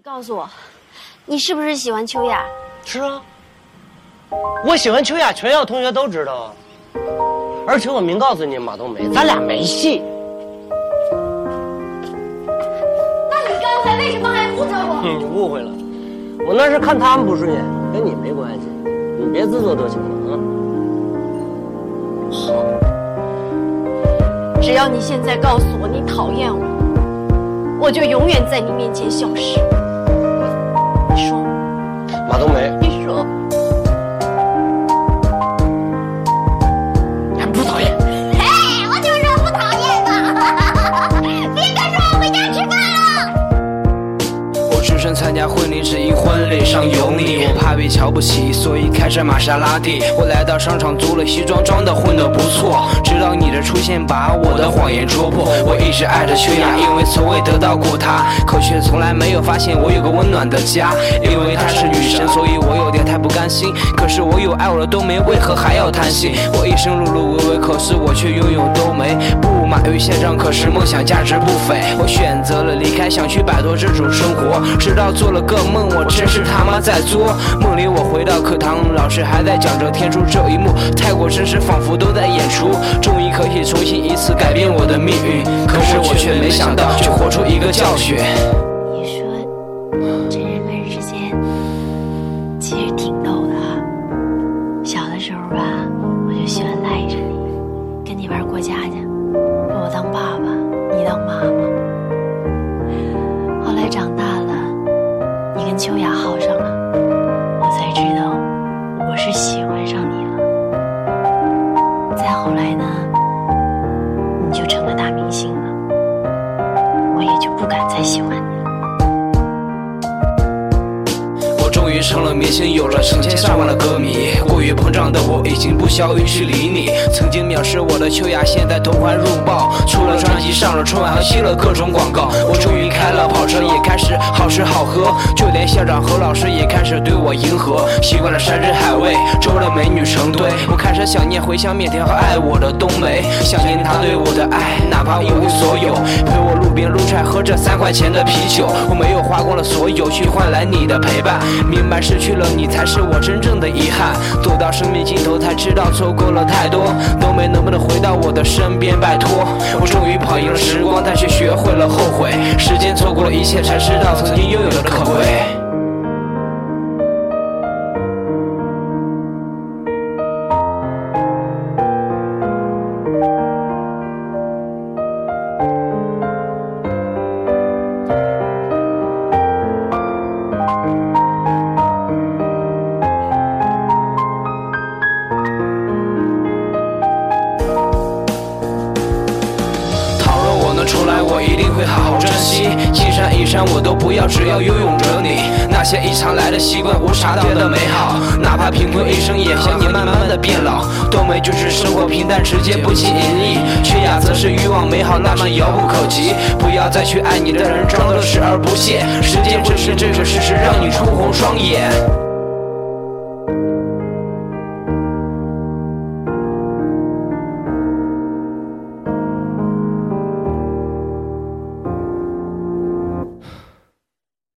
你告诉我，你是不是喜欢秋雅？是啊，我喜欢秋雅，全校同学都知道啊。而且我明告诉你，马冬梅，咱俩没戏。那你刚才为什么还护着我？你误会了，我那是看他们不顺眼，跟你没关系。你别自作多情了啊。好，只要你现在告诉我你讨厌我，我就永远在你面前消失。马冬梅，在婚礼，只因婚礼上有你。我怕被瞧不起，所以开着玛莎拉蒂。我来到商场租了西装，装的混的不错。直到你的出现，把我的谎言戳破。我一直爱着秋雅，因为从未得到过她，可却从来没有发现我有个温暖的家。因为她是女神，所以我有点太不甘心。可是我有爱我的冬梅，为何还要贪心？我一生碌碌无为，可是我却拥有冬梅。不马于现状，可是梦想价值不菲。我选择了离开，想去摆脱这种生活。直到做了个梦，我真是他妈在作。梦里我回到课堂，老师还在讲着天书这一幕，太过真实，仿佛都在演出。终于可以重新一次改变我的命运，可是我却没想到，却活出一个教训。你说，这人跟人之间其实挺逗的。小的时候吧，我就喜欢赖着你，跟你玩过家家，我当爸爸，你当妈妈。后来长大了，你跟秋雅好上了，我才知道我是喜欢上你了。再后来呢，你就成了大明星了，我也就不敢再喜欢你终于成了明星，有了成千上万的歌迷。过于膨胀的我已经不屑于去理你。曾经藐视我的秋雅，现在同环入抱，出了专辑，上了春晚，还接了各种广告。我终于开了跑车，也开始好吃好喝，校长和老师也开始对我迎合。习惯了山珍海味，周围的美女成堆，我开始想念茴香面条和爱我的冬梅，想念她对我的爱，哪怕一无所有，陪我路边撸串，喝着三块钱的啤酒。我没有花光了所有，去换来你的陪伴。明白失去了你才是我真正的遗憾，走到生命尽头才知道错过了太多。冬梅能不能回到我的身边？拜托，我终于跑赢了时光，但却学会了后悔。时间一切，才知道曾经拥有的可贵。一定会好好珍惜。金山银山我都不要，只要拥有着你。那些一常来的习惯，无常掉的美好，哪怕贫困一生，也和你慢慢的变老。多美就是生活平淡直接，不经隐意；缺雅则是欲望美好，那么遥不可及。不要再去爱你的人，装的视而不见。时间会是这个事实，让你冲红双眼。